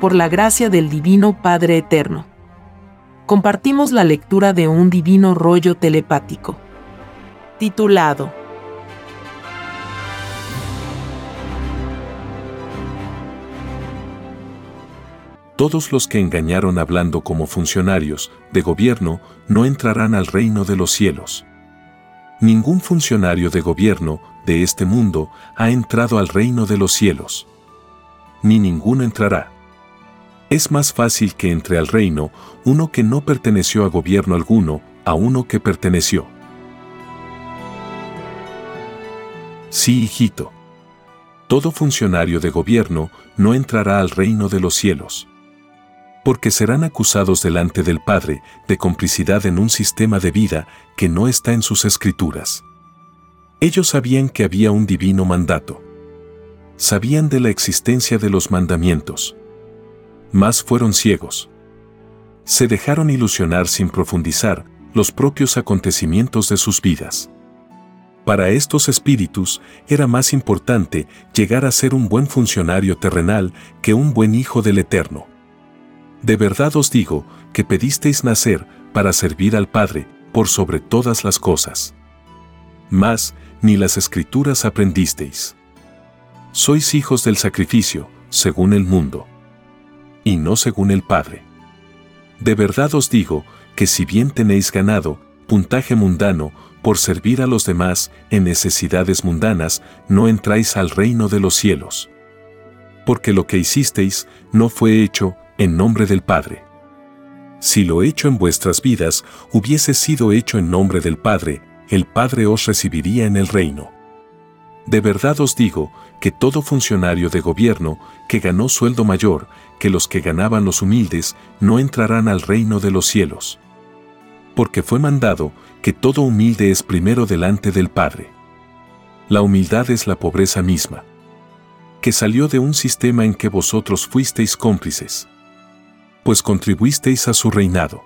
por la gracia del Divino Padre Eterno. Compartimos la lectura de un divino rollo telepático, titulado Todos los que engañaron hablando como funcionarios de gobierno no entrarán al reino de los cielos. Ningún funcionario de gobierno de este mundo ha entrado al reino de los cielos. Ni ninguno entrará. Es más fácil que entre al reino uno que no perteneció a gobierno alguno a uno que perteneció. Sí, hijito. Todo funcionario de gobierno no entrará al reino de los cielos. Porque serán acusados delante del Padre de complicidad en un sistema de vida que no está en sus escrituras. Ellos sabían que había un divino mandato. Sabían de la existencia de los mandamientos más fueron ciegos. Se dejaron ilusionar sin profundizar los propios acontecimientos de sus vidas. Para estos espíritus era más importante llegar a ser un buen funcionario terrenal que un buen hijo del Eterno. De verdad os digo que pedisteis nacer para servir al Padre por sobre todas las cosas. Mas, ni las escrituras aprendisteis. Sois hijos del sacrificio, según el mundo y no según el Padre. De verdad os digo que si bien tenéis ganado puntaje mundano por servir a los demás en necesidades mundanas, no entráis al reino de los cielos. Porque lo que hicisteis no fue hecho en nombre del Padre. Si lo hecho en vuestras vidas hubiese sido hecho en nombre del Padre, el Padre os recibiría en el reino. De verdad os digo que todo funcionario de gobierno que ganó sueldo mayor que los que ganaban los humildes no entrarán al reino de los cielos. Porque fue mandado que todo humilde es primero delante del Padre. La humildad es la pobreza misma, que salió de un sistema en que vosotros fuisteis cómplices, pues contribuisteis a su reinado.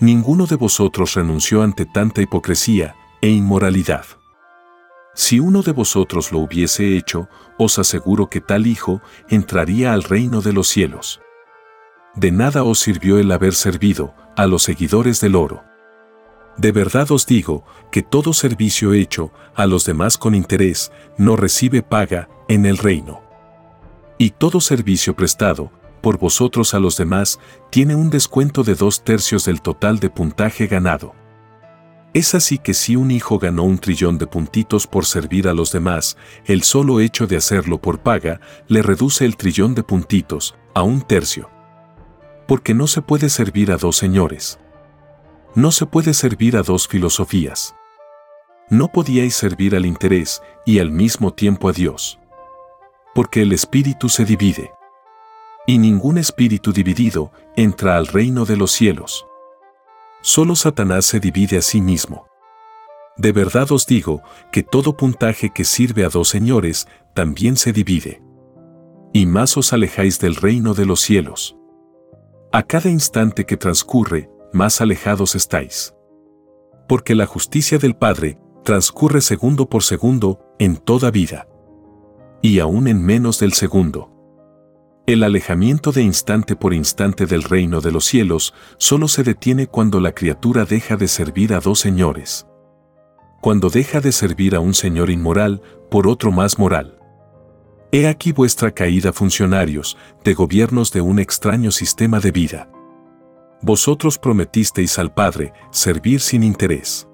Ninguno de vosotros renunció ante tanta hipocresía e inmoralidad. Si uno de vosotros lo hubiese hecho, os aseguro que tal hijo entraría al reino de los cielos. De nada os sirvió el haber servido a los seguidores del oro. De verdad os digo que todo servicio hecho a los demás con interés no recibe paga en el reino. Y todo servicio prestado por vosotros a los demás tiene un descuento de dos tercios del total de puntaje ganado. Es así que si un hijo ganó un trillón de puntitos por servir a los demás, el solo hecho de hacerlo por paga le reduce el trillón de puntitos a un tercio. Porque no se puede servir a dos señores. No se puede servir a dos filosofías. No podíais servir al interés y al mismo tiempo a Dios. Porque el espíritu se divide. Y ningún espíritu dividido entra al reino de los cielos. Solo Satanás se divide a sí mismo. De verdad os digo que todo puntaje que sirve a dos señores también se divide. Y más os alejáis del reino de los cielos. A cada instante que transcurre, más alejados estáis. Porque la justicia del Padre transcurre segundo por segundo en toda vida. Y aún en menos del segundo. El alejamiento de instante por instante del reino de los cielos solo se detiene cuando la criatura deja de servir a dos señores. Cuando deja de servir a un señor inmoral por otro más moral. He aquí vuestra caída funcionarios de gobiernos de un extraño sistema de vida. Vosotros prometisteis al Padre servir sin interés.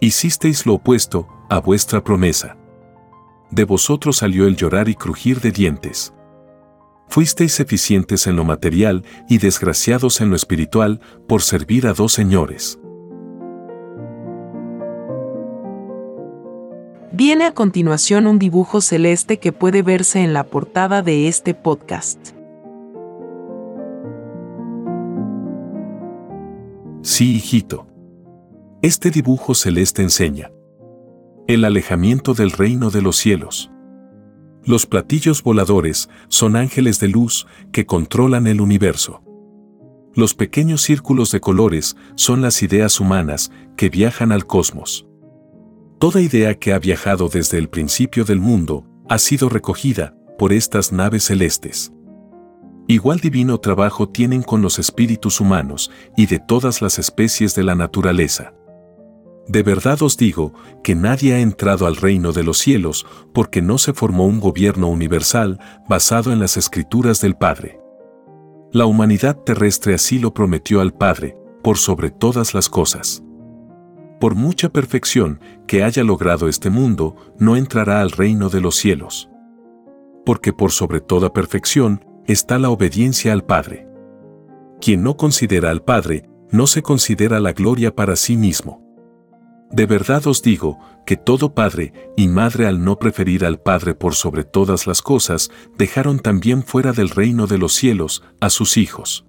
Hicisteis lo opuesto a vuestra promesa. De vosotros salió el llorar y crujir de dientes. Fuisteis eficientes en lo material y desgraciados en lo espiritual por servir a dos señores. Viene a continuación un dibujo celeste que puede verse en la portada de este podcast. Sí, hijito. Este dibujo celeste enseña el alejamiento del reino de los cielos. Los platillos voladores son ángeles de luz que controlan el universo. Los pequeños círculos de colores son las ideas humanas que viajan al cosmos. Toda idea que ha viajado desde el principio del mundo ha sido recogida por estas naves celestes. Igual divino trabajo tienen con los espíritus humanos y de todas las especies de la naturaleza. De verdad os digo que nadie ha entrado al reino de los cielos porque no se formó un gobierno universal basado en las escrituras del Padre. La humanidad terrestre así lo prometió al Padre, por sobre todas las cosas. Por mucha perfección que haya logrado este mundo, no entrará al reino de los cielos. Porque por sobre toda perfección está la obediencia al Padre. Quien no considera al Padre, no se considera la gloria para sí mismo. De verdad os digo que todo padre y madre al no preferir al Padre por sobre todas las cosas, dejaron también fuera del reino de los cielos a sus hijos.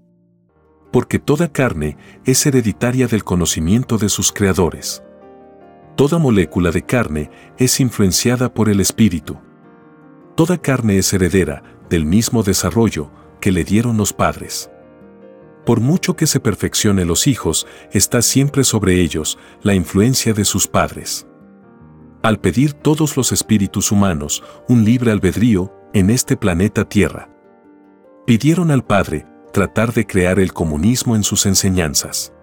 Porque toda carne es hereditaria del conocimiento de sus creadores. Toda molécula de carne es influenciada por el Espíritu. Toda carne es heredera del mismo desarrollo que le dieron los padres. Por mucho que se perfeccione los hijos, está siempre sobre ellos la influencia de sus padres. Al pedir todos los espíritus humanos un libre albedrío en este planeta Tierra, pidieron al Padre tratar de crear el comunismo en sus enseñanzas.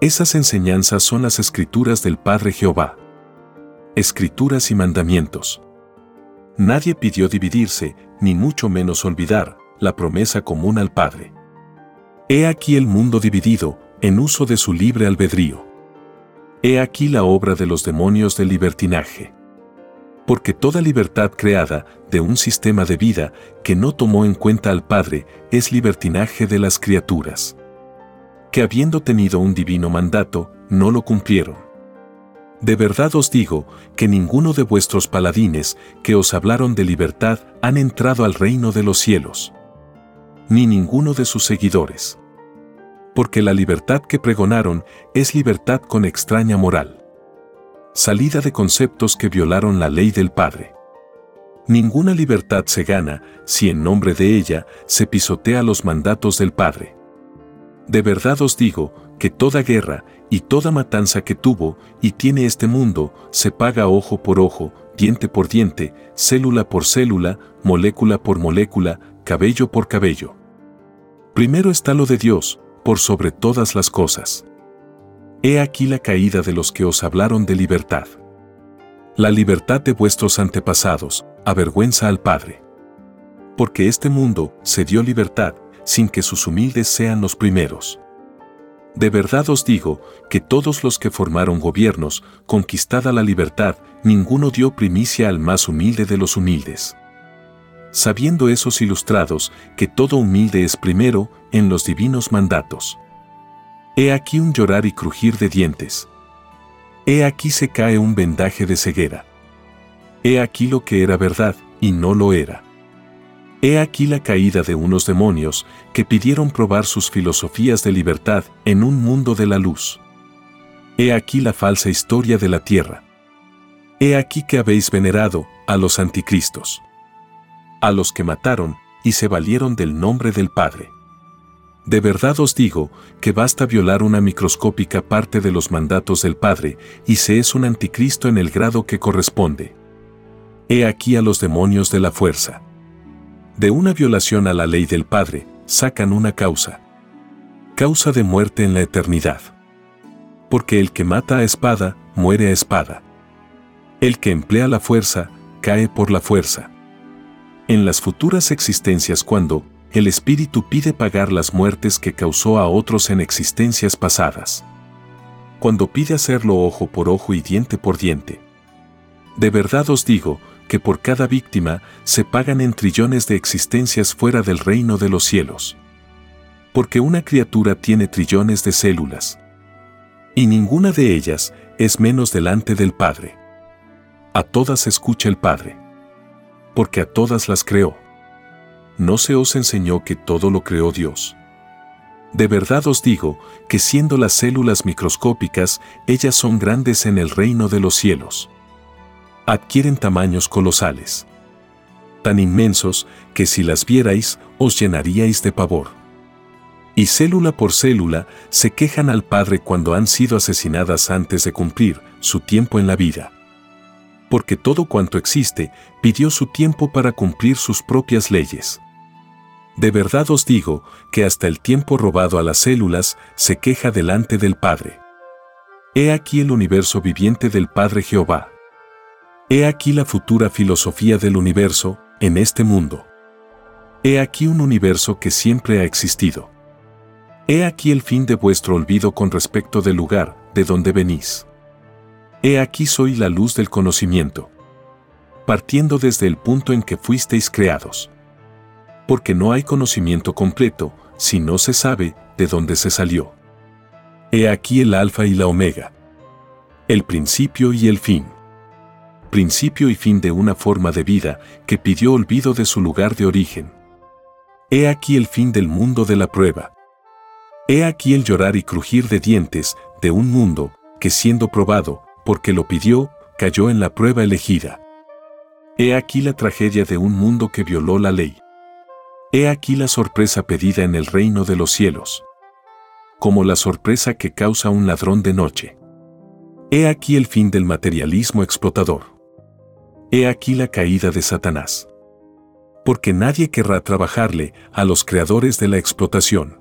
Esas enseñanzas son las escrituras del Padre Jehová. Escrituras y mandamientos. Nadie pidió dividirse, ni mucho menos olvidar, la promesa común al Padre. He aquí el mundo dividido, en uso de su libre albedrío. He aquí la obra de los demonios del libertinaje. Porque toda libertad creada de un sistema de vida que no tomó en cuenta al Padre es libertinaje de las criaturas. Que habiendo tenido un divino mandato, no lo cumplieron. De verdad os digo que ninguno de vuestros paladines que os hablaron de libertad han entrado al reino de los cielos, ni ninguno de sus seguidores. Porque la libertad que pregonaron es libertad con extraña moral, salida de conceptos que violaron la ley del Padre. Ninguna libertad se gana si en nombre de ella se pisotea los mandatos del Padre. De verdad os digo que toda guerra y toda matanza que tuvo y tiene este mundo se paga ojo por ojo, diente por diente, célula por célula, molécula por molécula, cabello por cabello. Primero está lo de Dios, por sobre todas las cosas. He aquí la caída de los que os hablaron de libertad. La libertad de vuestros antepasados avergüenza al Padre. Porque este mundo se dio libertad sin que sus humildes sean los primeros. De verdad os digo que todos los que formaron gobiernos, conquistada la libertad, ninguno dio primicia al más humilde de los humildes. Sabiendo esos ilustrados que todo humilde es primero en los divinos mandatos. He aquí un llorar y crujir de dientes. He aquí se cae un vendaje de ceguera. He aquí lo que era verdad y no lo era. He aquí la caída de unos demonios que pidieron probar sus filosofías de libertad en un mundo de la luz. He aquí la falsa historia de la tierra. He aquí que habéis venerado a los anticristos, a los que mataron y se valieron del nombre del Padre. De verdad os digo que basta violar una microscópica parte de los mandatos del Padre y se es un anticristo en el grado que corresponde. He aquí a los demonios de la fuerza de una violación a la ley del Padre, sacan una causa. Causa de muerte en la eternidad. Porque el que mata a espada, muere a espada. El que emplea la fuerza, cae por la fuerza. En las futuras existencias cuando, el espíritu pide pagar las muertes que causó a otros en existencias pasadas. Cuando pide hacerlo ojo por ojo y diente por diente. De verdad os digo, que por cada víctima se pagan en trillones de existencias fuera del reino de los cielos. Porque una criatura tiene trillones de células. Y ninguna de ellas es menos delante del Padre. A todas escucha el Padre. Porque a todas las creó. ¿No se os enseñó que todo lo creó Dios? De verdad os digo que siendo las células microscópicas, ellas son grandes en el reino de los cielos adquieren tamaños colosales. Tan inmensos que si las vierais os llenaríais de pavor. Y célula por célula se quejan al Padre cuando han sido asesinadas antes de cumplir su tiempo en la vida. Porque todo cuanto existe pidió su tiempo para cumplir sus propias leyes. De verdad os digo que hasta el tiempo robado a las células se queja delante del Padre. He aquí el universo viviente del Padre Jehová. He aquí la futura filosofía del universo en este mundo. He aquí un universo que siempre ha existido. He aquí el fin de vuestro olvido con respecto del lugar de donde venís. He aquí soy la luz del conocimiento. Partiendo desde el punto en que fuisteis creados. Porque no hay conocimiento completo si no se sabe de dónde se salió. He aquí el alfa y la omega. El principio y el fin. Principio y fin de una forma de vida que pidió olvido de su lugar de origen. He aquí el fin del mundo de la prueba. He aquí el llorar y crujir de dientes de un mundo que siendo probado, porque lo pidió, cayó en la prueba elegida. He aquí la tragedia de un mundo que violó la ley. He aquí la sorpresa pedida en el reino de los cielos. Como la sorpresa que causa un ladrón de noche. He aquí el fin del materialismo explotador. He aquí la caída de Satanás. Porque nadie querrá trabajarle a los creadores de la explotación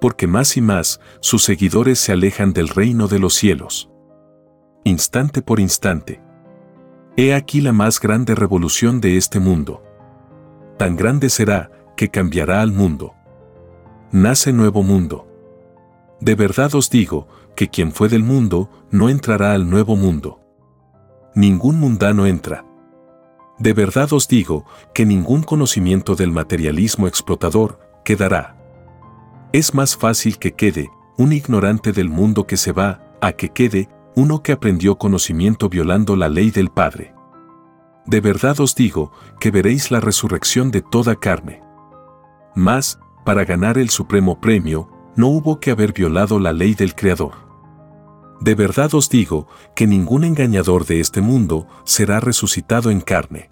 porque más y más sus seguidores se alejan del reino de los cielos. Instante por instante. He aquí la más grande revolución de este mundo. Tan grande será que cambiará al mundo. Nace nuevo mundo. De verdad os digo que quien fue del mundo no entrará al nuevo mundo. Ningún mundano entra. De verdad os digo que ningún conocimiento del materialismo explotador quedará. Es más fácil que quede un ignorante del mundo que se va, a que quede uno que aprendió conocimiento violando la ley del Padre. De verdad os digo que veréis la resurrección de toda carne. Mas, para ganar el supremo premio, no hubo que haber violado la ley del Creador. De verdad os digo que ningún engañador de este mundo será resucitado en carne.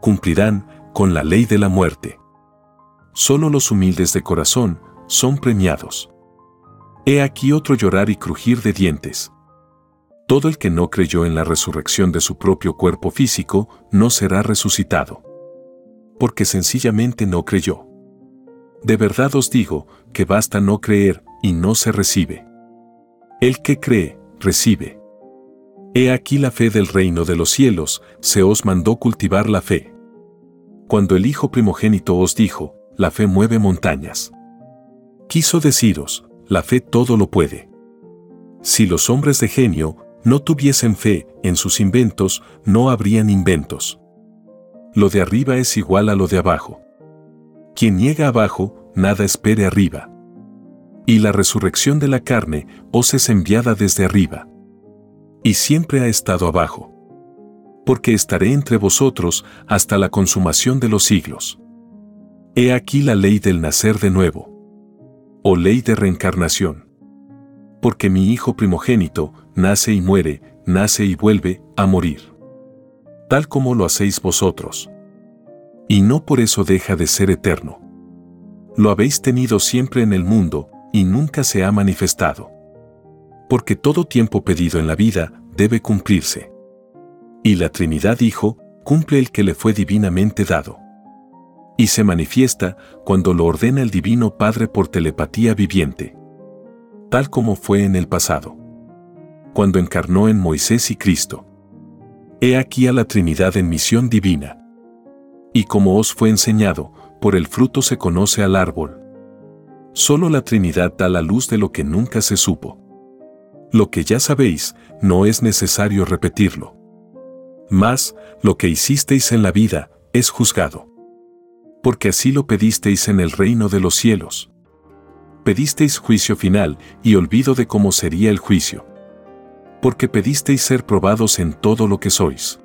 Cumplirán con la ley de la muerte. Solo los humildes de corazón son premiados. He aquí otro llorar y crujir de dientes. Todo el que no creyó en la resurrección de su propio cuerpo físico no será resucitado. Porque sencillamente no creyó. De verdad os digo que basta no creer y no se recibe. El que cree, recibe. He aquí la fe del reino de los cielos, se os mandó cultivar la fe. Cuando el Hijo primogénito os dijo, la fe mueve montañas. Quiso deciros, la fe todo lo puede. Si los hombres de genio no tuviesen fe en sus inventos, no habrían inventos. Lo de arriba es igual a lo de abajo. Quien niega abajo, nada espere arriba. Y la resurrección de la carne os es enviada desde arriba. Y siempre ha estado abajo. Porque estaré entre vosotros hasta la consumación de los siglos. He aquí la ley del nacer de nuevo o ley de reencarnación. Porque mi hijo primogénito nace y muere, nace y vuelve a morir. Tal como lo hacéis vosotros. Y no por eso deja de ser eterno. Lo habéis tenido siempre en el mundo y nunca se ha manifestado. Porque todo tiempo pedido en la vida debe cumplirse. Y la Trinidad dijo, cumple el que le fue divinamente dado y se manifiesta cuando lo ordena el Divino Padre por telepatía viviente, tal como fue en el pasado, cuando encarnó en Moisés y Cristo. He aquí a la Trinidad en misión divina. Y como os fue enseñado, por el fruto se conoce al árbol. Solo la Trinidad da la luz de lo que nunca se supo. Lo que ya sabéis, no es necesario repetirlo. Mas, lo que hicisteis en la vida, es juzgado porque así lo pedisteis en el reino de los cielos. Pedisteis juicio final y olvido de cómo sería el juicio. Porque pedisteis ser probados en todo lo que sois.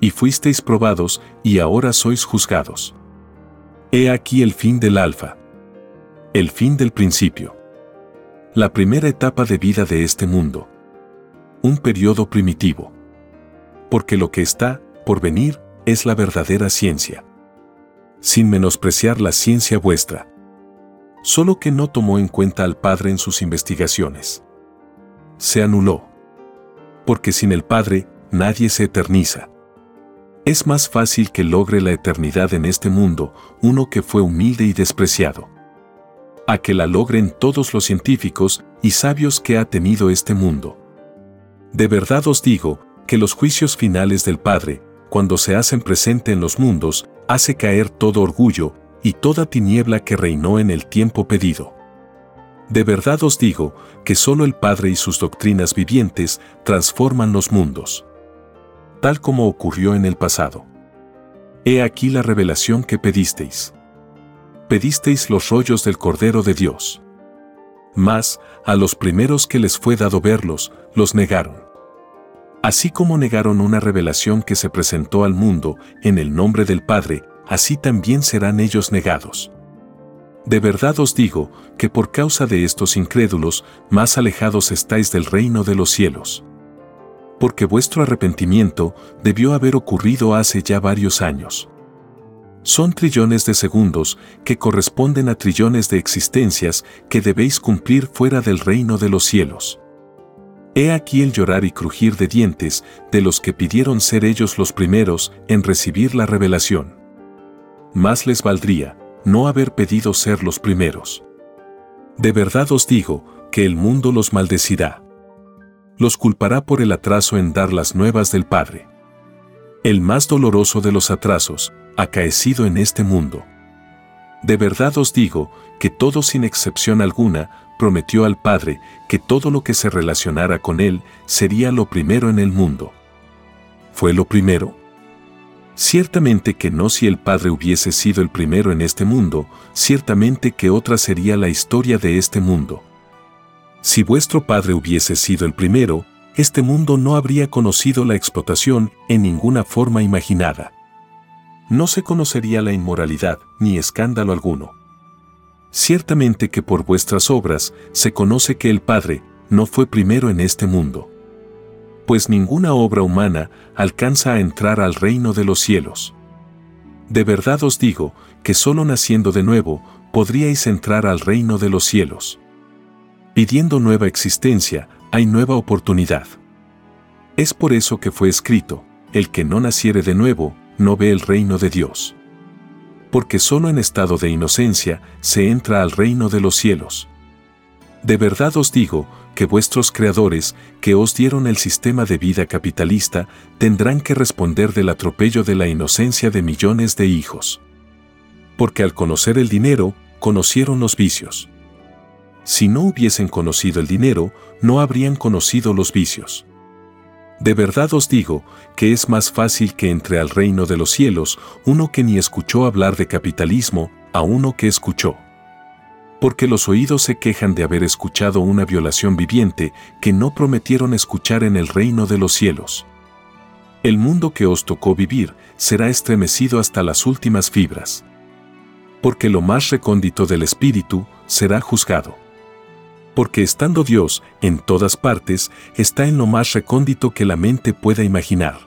Y fuisteis probados y ahora sois juzgados. He aquí el fin del alfa. El fin del principio. La primera etapa de vida de este mundo. Un periodo primitivo. Porque lo que está, por venir, es la verdadera ciencia sin menospreciar la ciencia vuestra. Solo que no tomó en cuenta al Padre en sus investigaciones. Se anuló. Porque sin el Padre, nadie se eterniza. Es más fácil que logre la eternidad en este mundo uno que fue humilde y despreciado. A que la logren todos los científicos y sabios que ha tenido este mundo. De verdad os digo que los juicios finales del Padre, cuando se hacen presente en los mundos, hace caer todo orgullo y toda tiniebla que reinó en el tiempo pedido. De verdad os digo que solo el Padre y sus doctrinas vivientes transforman los mundos. Tal como ocurrió en el pasado. He aquí la revelación que pedisteis. Pedisteis los rollos del Cordero de Dios. Mas, a los primeros que les fue dado verlos, los negaron. Así como negaron una revelación que se presentó al mundo en el nombre del Padre, así también serán ellos negados. De verdad os digo que por causa de estos incrédulos, más alejados estáis del reino de los cielos. Porque vuestro arrepentimiento debió haber ocurrido hace ya varios años. Son trillones de segundos que corresponden a trillones de existencias que debéis cumplir fuera del reino de los cielos. He aquí el llorar y crujir de dientes de los que pidieron ser ellos los primeros en recibir la revelación. Más les valdría no haber pedido ser los primeros. De verdad os digo que el mundo los maldecirá. Los culpará por el atraso en dar las nuevas del Padre. El más doloroso de los atrasos, acaecido en este mundo. De verdad os digo que todo sin excepción alguna prometió al Padre que todo lo que se relacionara con Él sería lo primero en el mundo. ¿Fue lo primero? Ciertamente que no si el Padre hubiese sido el primero en este mundo, ciertamente que otra sería la historia de este mundo. Si vuestro Padre hubiese sido el primero, este mundo no habría conocido la explotación en ninguna forma imaginada. No se conocería la inmoralidad ni escándalo alguno. Ciertamente que por vuestras obras se conoce que el Padre no fue primero en este mundo pues ninguna obra humana alcanza a entrar al reino de los cielos. De verdad os digo que solo naciendo de nuevo podríais entrar al reino de los cielos. Pidiendo nueva existencia, hay nueva oportunidad. Es por eso que fue escrito, el que no naciere de nuevo, no ve el reino de Dios. Porque solo en estado de inocencia se entra al reino de los cielos. De verdad os digo que vuestros creadores, que os dieron el sistema de vida capitalista, tendrán que responder del atropello de la inocencia de millones de hijos. Porque al conocer el dinero, conocieron los vicios. Si no hubiesen conocido el dinero, no habrían conocido los vicios. De verdad os digo que es más fácil que entre al reino de los cielos uno que ni escuchó hablar de capitalismo a uno que escuchó porque los oídos se quejan de haber escuchado una violación viviente que no prometieron escuchar en el reino de los cielos. El mundo que os tocó vivir será estremecido hasta las últimas fibras. Porque lo más recóndito del espíritu será juzgado. Porque estando Dios en todas partes, está en lo más recóndito que la mente pueda imaginar.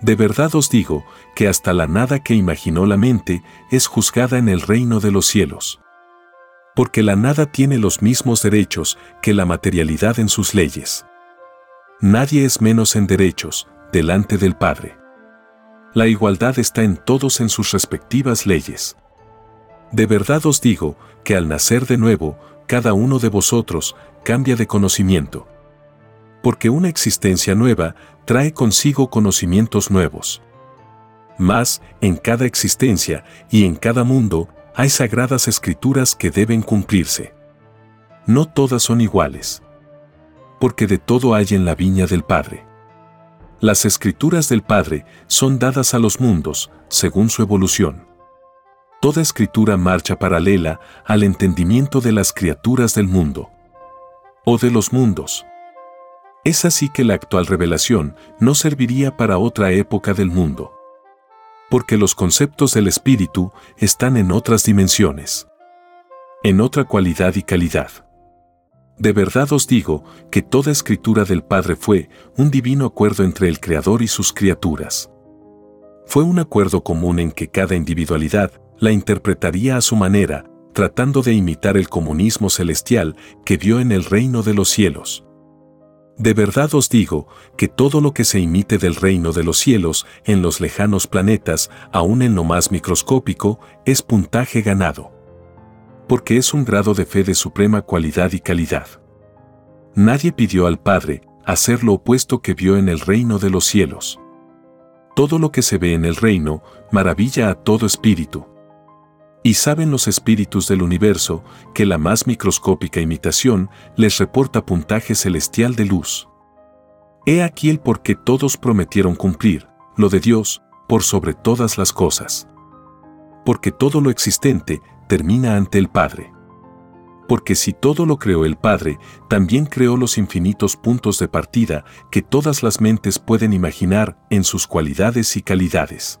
De verdad os digo que hasta la nada que imaginó la mente es juzgada en el reino de los cielos porque la nada tiene los mismos derechos que la materialidad en sus leyes. Nadie es menos en derechos, delante del Padre. La igualdad está en todos en sus respectivas leyes. De verdad os digo que al nacer de nuevo, cada uno de vosotros cambia de conocimiento. Porque una existencia nueva trae consigo conocimientos nuevos. Mas, en cada existencia y en cada mundo hay sagradas escrituras que deben cumplirse. No todas son iguales. Porque de todo hay en la viña del Padre. Las escrituras del Padre son dadas a los mundos, según su evolución. Toda escritura marcha paralela al entendimiento de las criaturas del mundo. O de los mundos. Es así que la actual revelación no serviría para otra época del mundo porque los conceptos del espíritu están en otras dimensiones, en otra cualidad y calidad. De verdad os digo que toda escritura del Padre fue un divino acuerdo entre el Creador y sus criaturas. Fue un acuerdo común en que cada individualidad la interpretaría a su manera, tratando de imitar el comunismo celestial que vio en el reino de los cielos. De verdad os digo que todo lo que se imite del reino de los cielos en los lejanos planetas, aun en lo más microscópico, es puntaje ganado. Porque es un grado de fe de suprema cualidad y calidad. Nadie pidió al Padre hacer lo opuesto que vio en el reino de los cielos. Todo lo que se ve en el reino maravilla a todo espíritu. Y saben los espíritus del universo que la más microscópica imitación les reporta puntaje celestial de luz. He aquí el por qué todos prometieron cumplir, lo de Dios, por sobre todas las cosas. Porque todo lo existente termina ante el Padre. Porque si todo lo creó el Padre, también creó los infinitos puntos de partida que todas las mentes pueden imaginar en sus cualidades y calidades.